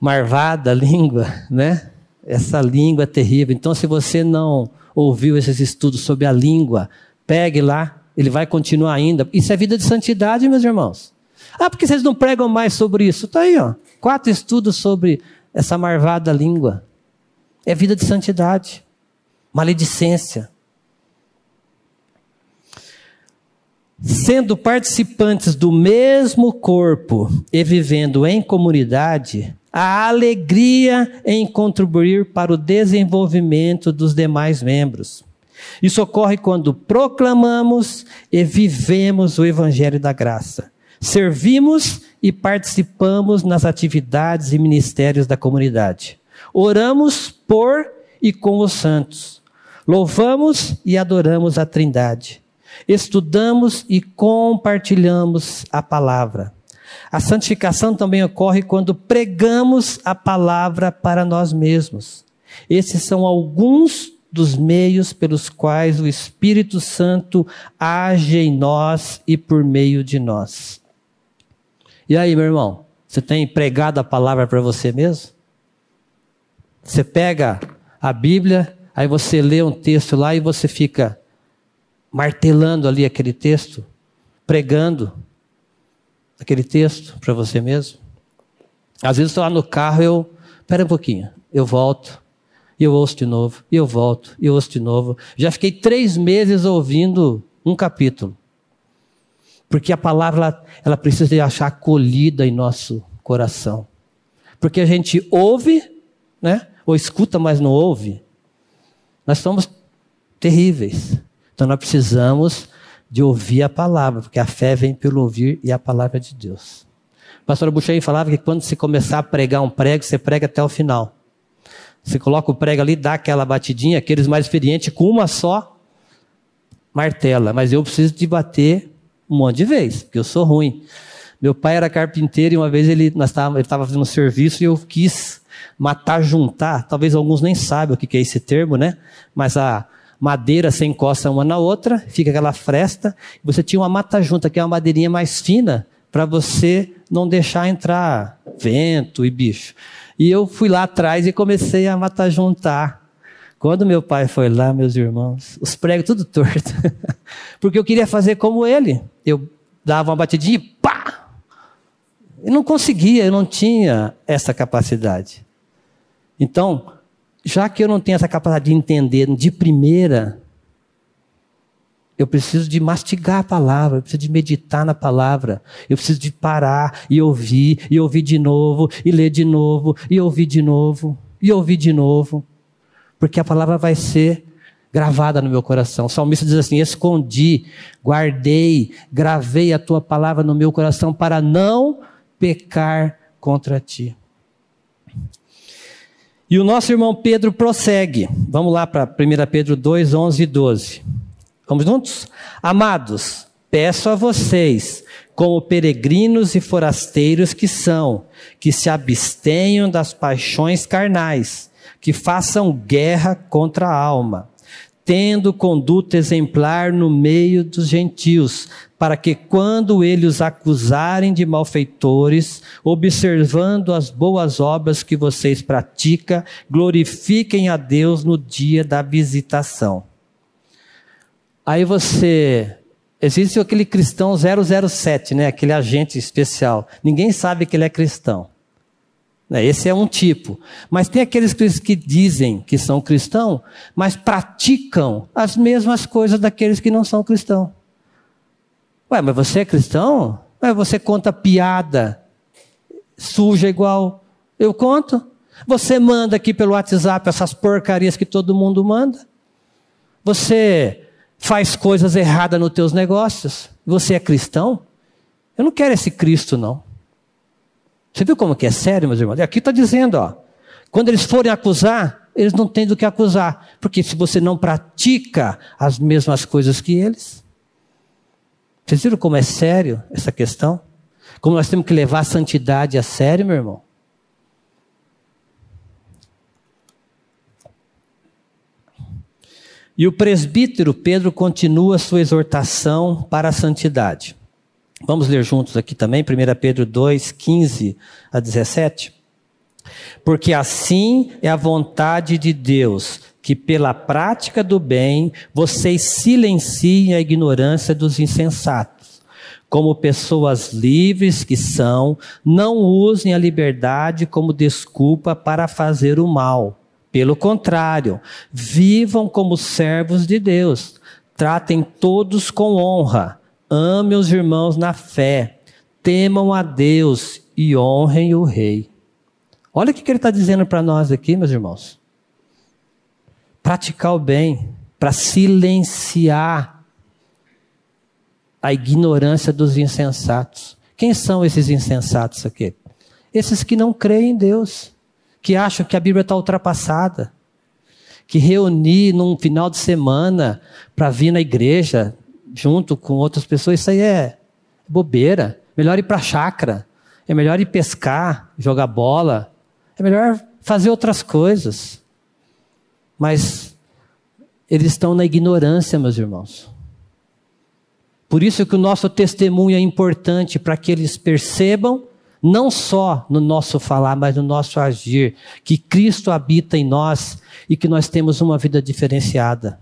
marvada língua, né? Essa língua terrível. Então, se você não ouviu esses estudos sobre a língua, pegue lá, ele vai continuar ainda. Isso é vida de santidade, meus irmãos. Ah, porque vocês não pregam mais sobre isso? Está aí, ó. Quatro estudos sobre essa marvada língua. É vida de santidade. Maledicência. Sendo participantes do mesmo corpo e vivendo em comunidade, a alegria em contribuir para o desenvolvimento dos demais membros. Isso ocorre quando proclamamos e vivemos o Evangelho da Graça. Servimos e participamos nas atividades e ministérios da comunidade. Oramos por e com os santos. Louvamos e adoramos a Trindade. Estudamos e compartilhamos a palavra. A santificação também ocorre quando pregamos a palavra para nós mesmos. Esses são alguns dos meios pelos quais o Espírito Santo age em nós e por meio de nós. E aí, meu irmão, você tem pregado a palavra para você mesmo? Você pega a Bíblia, aí você lê um texto lá e você fica martelando ali aquele texto, pregando aquele texto para você mesmo. Às vezes estou lá no carro, eu, espera um pouquinho, eu volto, e eu ouço de novo, e eu volto, e eu ouço de novo. Já fiquei três meses ouvindo um capítulo. Porque a palavra, ela, ela precisa de achar acolhida em nosso coração. Porque a gente ouve, né? Ou escuta, mas não ouve. Nós somos terríveis. Então nós precisamos de ouvir a palavra, porque a fé vem pelo ouvir e a palavra de Deus. Pastor Buxeri falava que quando você começar a pregar um prego, você prega até o final. Você coloca o prego ali, dá aquela batidinha, aqueles mais experientes, com uma só martela. Mas eu preciso de bater um monte de vezes, porque eu sou ruim. Meu pai era carpinteiro e uma vez ele estava fazendo um serviço e eu quis matar, juntar. Talvez alguns nem saibam o que é esse termo, né? Mas a madeira se encosta uma na outra, fica aquela fresta. Você tinha uma mata-junta, que é uma madeirinha mais fina, para você não deixar entrar vento e bicho. E eu fui lá atrás e comecei a matar juntar. Quando meu pai foi lá, meus irmãos, os pregos tudo torto. Porque eu queria fazer como ele. Eu dava uma batidinha e pá! Eu não conseguia, eu não tinha essa capacidade. Então, já que eu não tenho essa capacidade de entender de primeira, eu preciso de mastigar a palavra, eu preciso de meditar na palavra, eu preciso de parar e ouvir, e ouvir de novo, e ler de novo, e ouvir de novo, e ouvir de novo, porque a palavra vai ser gravada no meu coração. O salmista diz assim: Escondi, guardei, gravei a tua palavra no meu coração para não pecar contra ti. E o nosso irmão Pedro prossegue. Vamos lá para 1 Pedro 2, 11 e 12. Vamos juntos? Amados, peço a vocês, como peregrinos e forasteiros que são, que se abstenham das paixões carnais, que façam guerra contra a alma, tendo conduta exemplar no meio dos gentios, para que quando eles os acusarem de malfeitores, observando as boas obras que vocês praticam, glorifiquem a Deus no dia da visitação. Aí você. Existe aquele cristão 007, né? aquele agente especial. Ninguém sabe que ele é cristão. Né, esse é um tipo. Mas tem aqueles que dizem que são cristãos, mas praticam as mesmas coisas daqueles que não são cristãos. Ué, mas você é cristão? Ué, você conta piada suja igual eu conto? Você manda aqui pelo WhatsApp essas porcarias que todo mundo manda? Você faz coisas erradas nos teus negócios, você é cristão, eu não quero esse Cristo, não. Você viu como que é sério, meus irmãos? Aqui está dizendo, ó, quando eles forem acusar, eles não têm do que acusar, porque se você não pratica as mesmas coisas que eles, Vocês viram como é sério essa questão? Como nós temos que levar a santidade a sério, meu irmão? E o presbítero Pedro continua sua exortação para a santidade. Vamos ler juntos aqui também, 1 Pedro 2, 15 a 17. Porque assim é a vontade de Deus, que pela prática do bem vocês silenciem a ignorância dos insensatos. Como pessoas livres que são, não usem a liberdade como desculpa para fazer o mal. Pelo contrário, vivam como servos de Deus. Tratem todos com honra. Amem os irmãos na fé. Temam a Deus e honrem o Rei. Olha o que ele está dizendo para nós aqui, meus irmãos. Praticar o bem, para silenciar a ignorância dos insensatos. Quem são esses insensatos aqui? Esses que não creem em Deus, que acham que a Bíblia está ultrapassada, que reunir num final de semana para vir na igreja junto com outras pessoas, isso aí é bobeira. Melhor ir para a chácara, é melhor ir pescar, jogar bola, é melhor fazer outras coisas. Mas eles estão na ignorância, meus irmãos. Por isso que o nosso testemunho é importante para que eles percebam, não só no nosso falar, mas no nosso agir, que Cristo habita em nós e que nós temos uma vida diferenciada.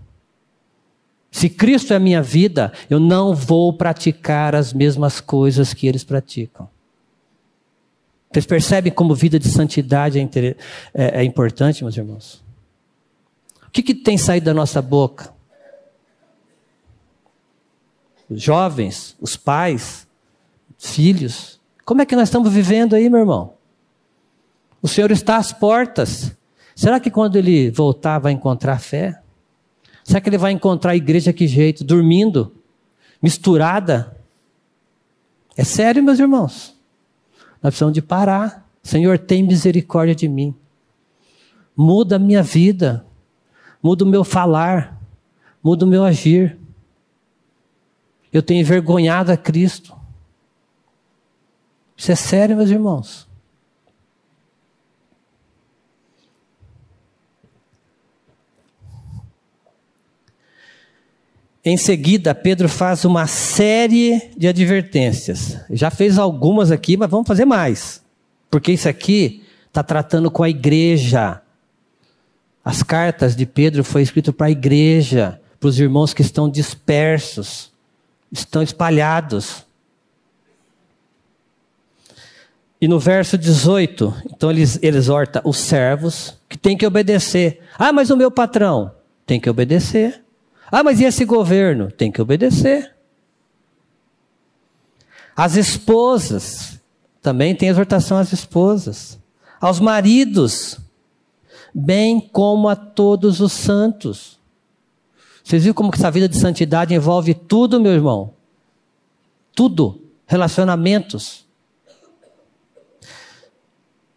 Se Cristo é a minha vida, eu não vou praticar as mesmas coisas que eles praticam. Vocês percebem como vida de santidade é, é, é importante, meus irmãos? O que, que tem saído da nossa boca? Os jovens, os pais, filhos. Como é que nós estamos vivendo aí, meu irmão? O Senhor está às portas. Será que quando ele voltar vai encontrar fé? Será que ele vai encontrar a igreja que jeito? Dormindo? Misturada? É sério, meus irmãos? Nós precisamos de parar. Senhor, tem misericórdia de mim. Muda a minha vida. Muda o meu falar. Muda o meu agir. Eu tenho envergonhado a Cristo. Isso é sério, meus irmãos. Em seguida, Pedro faz uma série de advertências. Já fez algumas aqui, mas vamos fazer mais. Porque isso aqui está tratando com a igreja. As cartas de Pedro foi escrito para a igreja, para os irmãos que estão dispersos, estão espalhados. E no verso 18, então ele exorta os servos que têm que obedecer. Ah, mas o meu patrão tem que obedecer. Ah, mas e esse governo? Tem que obedecer. As esposas, também tem exortação às esposas. Aos maridos, bem como a todos os santos. Vocês viram como que essa vida de santidade envolve tudo, meu irmão? Tudo. Relacionamentos.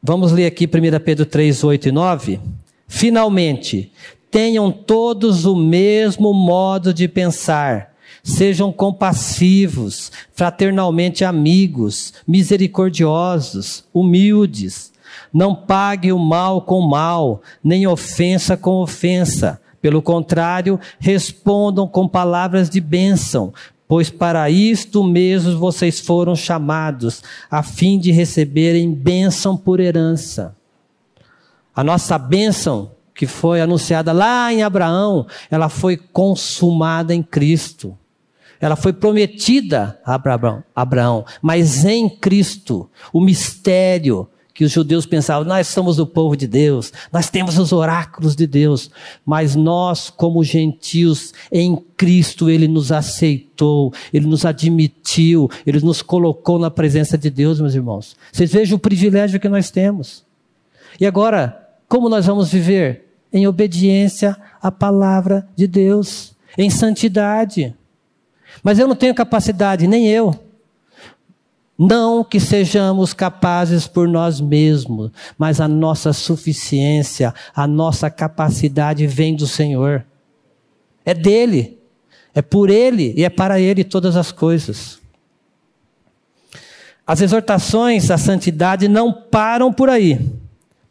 Vamos ler aqui 1 Pedro 3, 8 e 9. Finalmente, tenham todos o mesmo modo de pensar. Sejam compassivos, fraternalmente amigos, misericordiosos, humildes. Não pague o mal com mal, nem ofensa com ofensa. Pelo contrário, respondam com palavras de bênção, pois para isto mesmo vocês foram chamados, a fim de receberem bênção por herança. A nossa bênção que foi anunciada lá em Abraão, ela foi consumada em Cristo. Ela foi prometida a Abraão, Abraão, mas em Cristo, o mistério que os judeus pensavam, nós somos o povo de Deus, nós temos os oráculos de Deus, mas nós, como gentios, em Cristo, Ele nos aceitou, Ele nos admitiu, Ele nos colocou na presença de Deus, meus irmãos. Vocês vejam o privilégio que nós temos. E agora, como nós vamos viver? Em obediência à palavra de Deus, em santidade. Mas eu não tenho capacidade, nem eu. Não que sejamos capazes por nós mesmos, mas a nossa suficiência, a nossa capacidade vem do Senhor. É dele. É por Ele e é para Ele todas as coisas. As exortações à santidade não param por aí.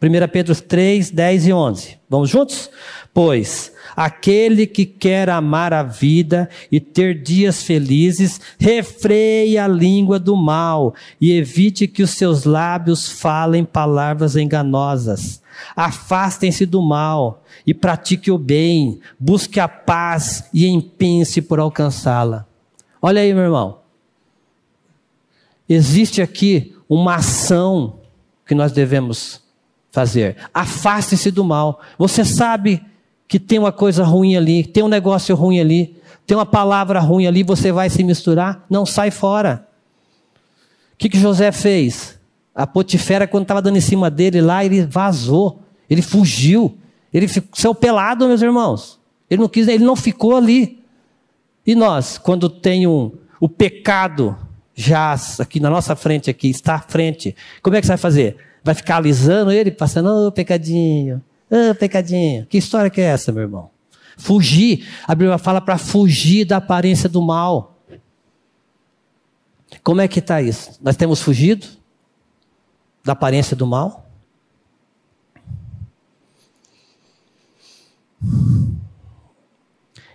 1 Pedro 3, 10 e 11. Vamos juntos? Pois aquele que quer amar a vida e ter dias felizes, refreie a língua do mal e evite que os seus lábios falem palavras enganosas. Afastem-se do mal e pratique o bem, busque a paz e empenhe-se por alcançá-la. Olha aí, meu irmão. Existe aqui uma ação que nós devemos fazer. Afaste-se do mal. Você sabe que tem uma coisa ruim ali, tem um negócio ruim ali, tem uma palavra ruim ali, você vai se misturar? Não, sai fora. O que, que José fez? A Potifera, quando estava dando em cima dele lá, ele vazou, ele fugiu, ele saiu pelado, meus irmãos. Ele não quis, ele não ficou ali. E nós, quando tem um, o pecado jaz aqui na nossa frente, aqui, está à frente, como é que você vai fazer? Vai ficar alisando ele, passando, ô oh, pecadinho, ah, pecadinho. Que história que é essa, meu irmão? Fugir. A Bíblia fala para fugir da aparência do mal. Como é que está isso? Nós temos fugido da aparência do mal?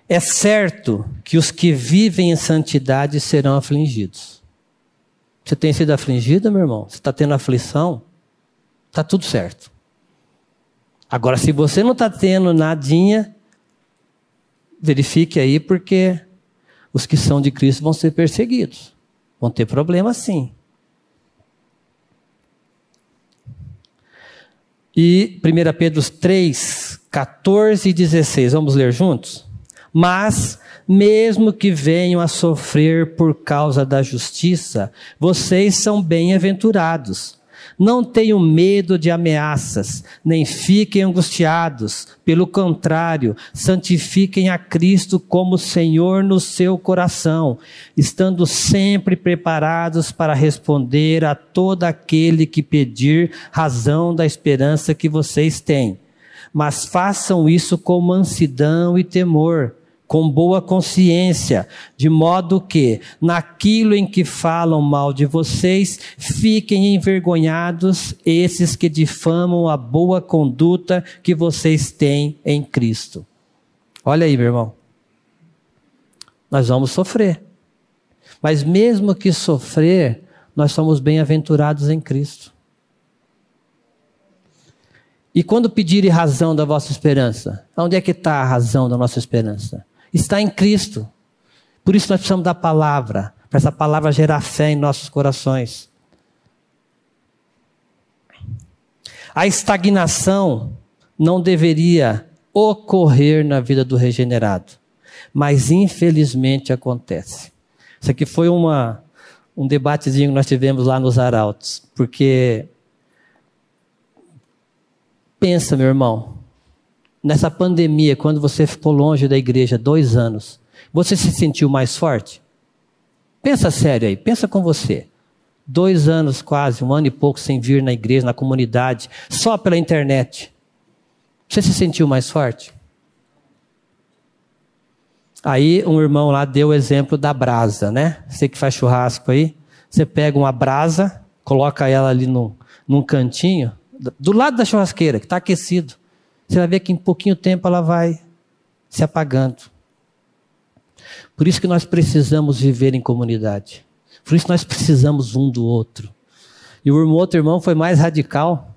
É certo que os que vivem em santidade serão afligidos. Você tem sido afligido, meu irmão? Você está tendo aflição? Está tudo certo. Agora, se você não está tendo nadinha, verifique aí, porque os que são de Cristo vão ser perseguidos. Vão ter problema sim. E 1 Pedro 3, 14 e 16, vamos ler juntos? Mas, mesmo que venham a sofrer por causa da justiça, vocês são bem-aventurados não tenham medo de ameaças, nem fiquem angustiados. Pelo contrário, santifiquem a Cristo como Senhor no seu coração, estando sempre preparados para responder a todo aquele que pedir razão da esperança que vocês têm. Mas façam isso com mansidão e temor com boa consciência, de modo que, naquilo em que falam mal de vocês, fiquem envergonhados esses que difamam a boa conduta que vocês têm em Cristo. Olha aí, meu irmão. Nós vamos sofrer. Mas mesmo que sofrer, nós somos bem-aventurados em Cristo. E quando pedirem razão da vossa esperança, onde é que está a razão da nossa esperança? Está em Cristo. Por isso nós precisamos da palavra, para essa palavra gerar fé em nossos corações. A estagnação não deveria ocorrer na vida do regenerado, mas infelizmente acontece. Isso aqui foi uma, um debatezinho que nós tivemos lá nos Arautos, porque pensa, meu irmão, nessa pandemia, quando você ficou longe da igreja dois anos, você se sentiu mais forte? Pensa sério aí, pensa com você. Dois anos quase, um ano e pouco sem vir na igreja, na comunidade, só pela internet. Você se sentiu mais forte? Aí um irmão lá deu o exemplo da brasa, né? Você que faz churrasco aí, você pega uma brasa, coloca ela ali no, num cantinho, do lado da churrasqueira, que está aquecido. Você vai ver que em pouquinho tempo ela vai se apagando. Por isso que nós precisamos viver em comunidade. Por isso nós precisamos um do outro. E o outro irmão foi mais radical.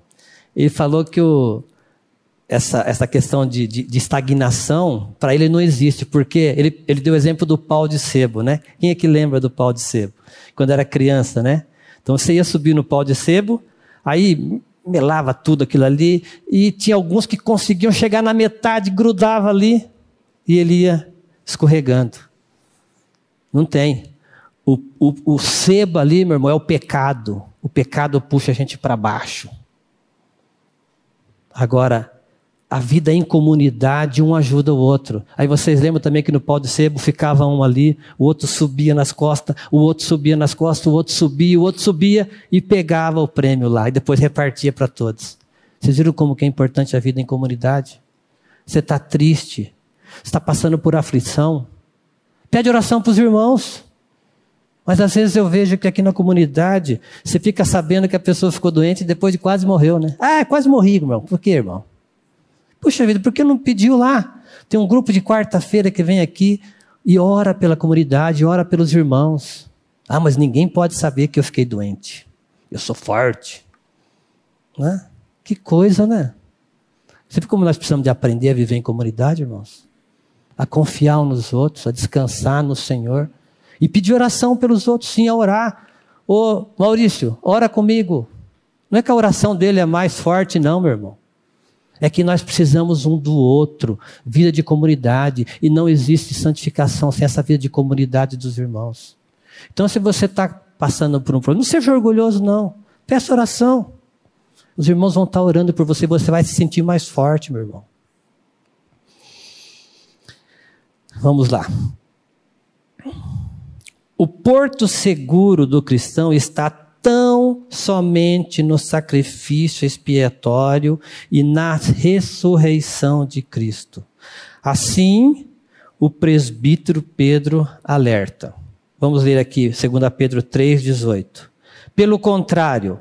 Ele falou que o, essa, essa questão de, de, de estagnação, para ele não existe, porque ele, ele deu o exemplo do pau de sebo, né? Quem é que lembra do pau de sebo? Quando era criança, né? Então você ia subir no pau de sebo, aí melava tudo aquilo ali, e tinha alguns que conseguiam chegar na metade, grudava ali, e ele ia escorregando. Não tem. O, o, o sebo ali, meu irmão, é o pecado. O pecado puxa a gente para baixo. Agora, a vida em comunidade, um ajuda o outro. Aí vocês lembram também que no pau de sebo ficava um ali, o outro subia nas costas, o outro subia nas costas, o outro subia, o outro subia e pegava o prêmio lá e depois repartia para todos. Vocês viram como que é importante a vida em comunidade? Você está triste, está passando por aflição, Pede oração para os irmãos. Mas às vezes eu vejo que aqui na comunidade você fica sabendo que a pessoa ficou doente e depois de quase morreu, né? Ah, quase morri, irmão. Por quê, irmão? Puxa vida, por que não pediu lá? Tem um grupo de quarta-feira que vem aqui e ora pela comunidade, ora pelos irmãos. Ah, mas ninguém pode saber que eu fiquei doente. Eu sou forte. Né? Que coisa, né? Você como nós precisamos de aprender a viver em comunidade, irmãos? A confiar uns nos outros, a descansar no Senhor. E pedir oração pelos outros, sim, a orar. Ô, Maurício, ora comigo. Não é que a oração dele é mais forte, não, meu irmão. É que nós precisamos um do outro, vida de comunidade, e não existe santificação sem essa vida de comunidade dos irmãos. Então, se você está passando por um problema, não seja orgulhoso, não. Peça oração. Os irmãos vão estar tá orando por você, você vai se sentir mais forte, meu irmão. Vamos lá. O porto seguro do cristão está tão somente no sacrifício expiatório e na ressurreição de Cristo. Assim, o presbítero Pedro alerta. Vamos ler aqui, 2 Pedro 3,18. Pelo contrário,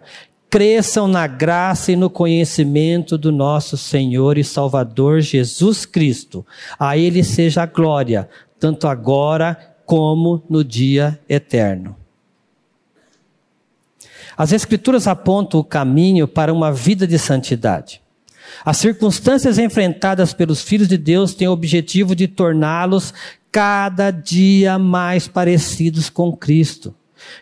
cresçam na graça e no conhecimento do nosso Senhor e Salvador Jesus Cristo. A Ele seja a glória, tanto agora como no dia eterno. As Escrituras apontam o caminho para uma vida de santidade. As circunstâncias enfrentadas pelos filhos de Deus têm o objetivo de torná-los cada dia mais parecidos com Cristo.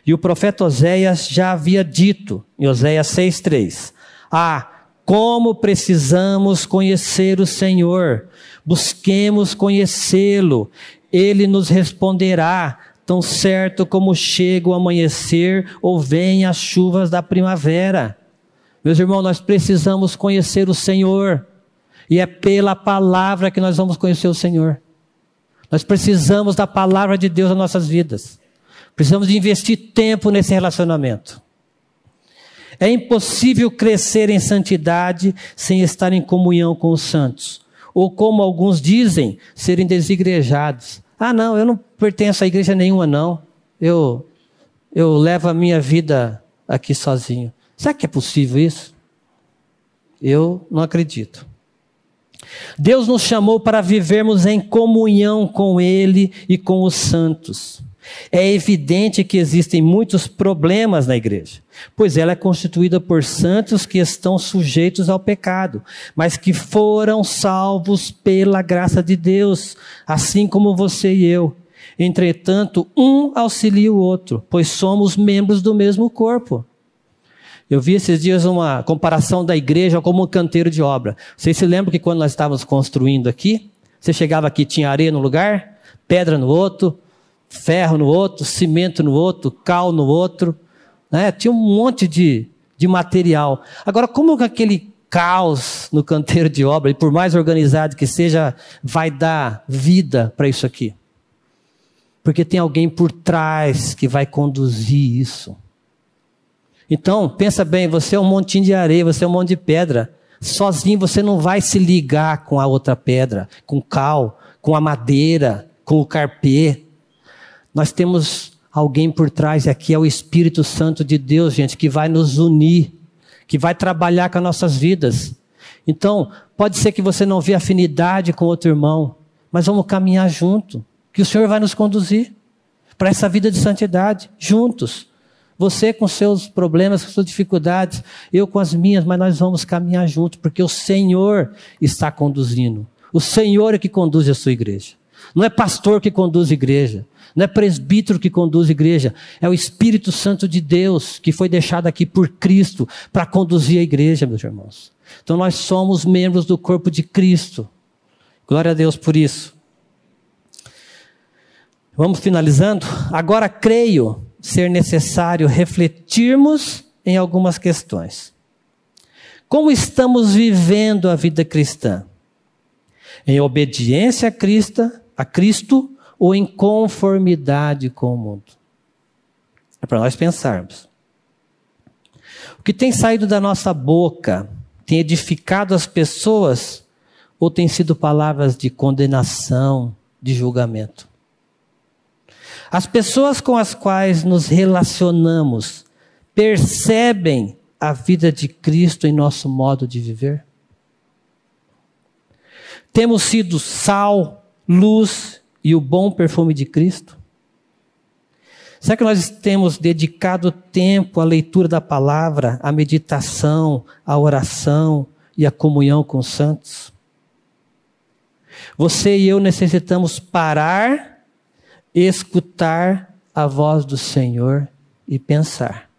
E o profeta Oséias já havia dito, em Oséias 6,3: Ah, como precisamos conhecer o Senhor, busquemos conhecê-lo, ele nos responderá, tão certo como chega o amanhecer ou vem as chuvas da primavera. Meus irmãos, nós precisamos conhecer o Senhor, e é pela palavra que nós vamos conhecer o Senhor. Nós precisamos da palavra de Deus nas nossas vidas. Precisamos de investir tempo nesse relacionamento. É impossível crescer em santidade sem estar em comunhão com os santos ou como alguns dizem, serem desigrejados. Ah, não, eu não pertenço a igreja nenhuma, não. Eu, eu levo a minha vida aqui sozinho. Será que é possível isso? Eu não acredito. Deus nos chamou para vivermos em comunhão com Ele e com os santos. É evidente que existem muitos problemas na igreja, pois ela é constituída por santos que estão sujeitos ao pecado, mas que foram salvos pela graça de Deus, assim como você e eu. Entretanto, um auxilia o outro, pois somos membros do mesmo corpo. Eu vi esses dias uma comparação da igreja como um canteiro de obra. Vocês se lembram que quando nós estávamos construindo aqui, você chegava aqui, tinha areia no lugar, pedra no outro, ferro no outro, cimento no outro, cal no outro. Né? Tinha um monte de, de material. Agora, como aquele caos no canteiro de obra, e por mais organizado que seja, vai dar vida para isso aqui? Porque tem alguém por trás que vai conduzir isso. Então, pensa bem, você é um montinho de areia, você é um monte de pedra. Sozinho você não vai se ligar com a outra pedra, com cal, com a madeira, com o carpê. Nós temos alguém por trás, e aqui é o Espírito Santo de Deus, gente, que vai nos unir, que vai trabalhar com as nossas vidas. Então, pode ser que você não vê afinidade com outro irmão, mas vamos caminhar junto, que o Senhor vai nos conduzir para essa vida de santidade, juntos. Você com seus problemas, com suas dificuldades, eu com as minhas, mas nós vamos caminhar juntos, porque o Senhor está conduzindo. O Senhor é que conduz a sua igreja. Não é pastor que conduz a igreja. Não é presbítero que conduz a igreja, é o Espírito Santo de Deus que foi deixado aqui por Cristo para conduzir a igreja, meus irmãos. Então nós somos membros do corpo de Cristo. Glória a Deus por isso. Vamos finalizando? Agora creio ser necessário refletirmos em algumas questões. Como estamos vivendo a vida cristã? Em obediência a Cristo, a Cristo ou em conformidade com o mundo? É para nós pensarmos. O que tem saído da nossa boca tem edificado as pessoas ou tem sido palavras de condenação, de julgamento? As pessoas com as quais nos relacionamos percebem a vida de Cristo em nosso modo de viver? Temos sido sal, luz e o bom perfume de Cristo? Será que nós temos dedicado tempo à leitura da palavra, à meditação, à oração e à comunhão com os santos? Você e eu necessitamos parar, escutar a voz do Senhor e pensar.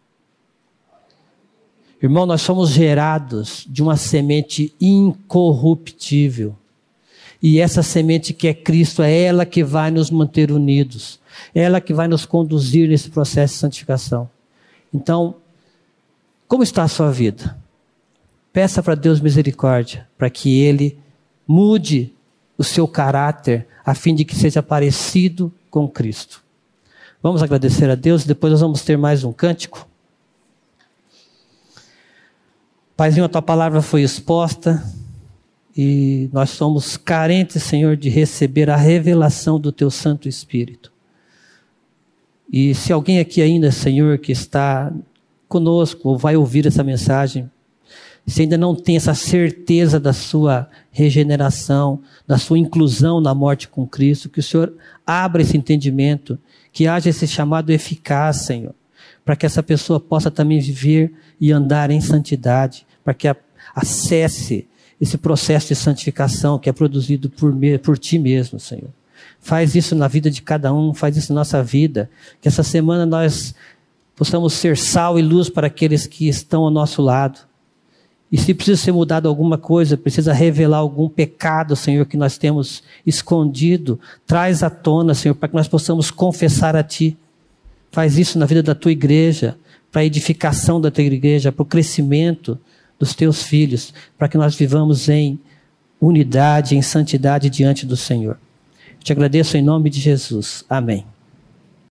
Irmão, nós somos gerados de uma semente incorruptível. E essa semente que é Cristo, é ela que vai nos manter unidos. É ela que vai nos conduzir nesse processo de santificação. Então, como está a sua vida? Peça para Deus misericórdia, para que Ele mude o seu caráter, a fim de que seja parecido com Cristo. Vamos agradecer a Deus, depois nós vamos ter mais um cântico. Paizinho, a tua palavra foi exposta e nós somos carentes, Senhor, de receber a revelação do teu Santo Espírito. E se alguém aqui ainda, Senhor, que está conosco ou vai ouvir essa mensagem, se ainda não tem essa certeza da sua regeneração, da sua inclusão na morte com Cristo, que o Senhor abra esse entendimento, que haja esse chamado eficaz, Senhor, para que essa pessoa possa também viver e andar em santidade, para que acesse esse processo de santificação que é produzido por, por ti mesmo, Senhor. Faz isso na vida de cada um, faz isso na nossa vida. Que essa semana nós possamos ser sal e luz para aqueles que estão ao nosso lado. E se precisa ser mudado alguma coisa, precisa revelar algum pecado, Senhor, que nós temos escondido, traz à tona, Senhor, para que nós possamos confessar a Ti. Faz isso na vida da tua igreja, para a edificação da tua igreja, para o crescimento dos teus filhos, para que nós vivamos em unidade, em santidade diante do Senhor. Te agradeço em nome de Jesus. Amém.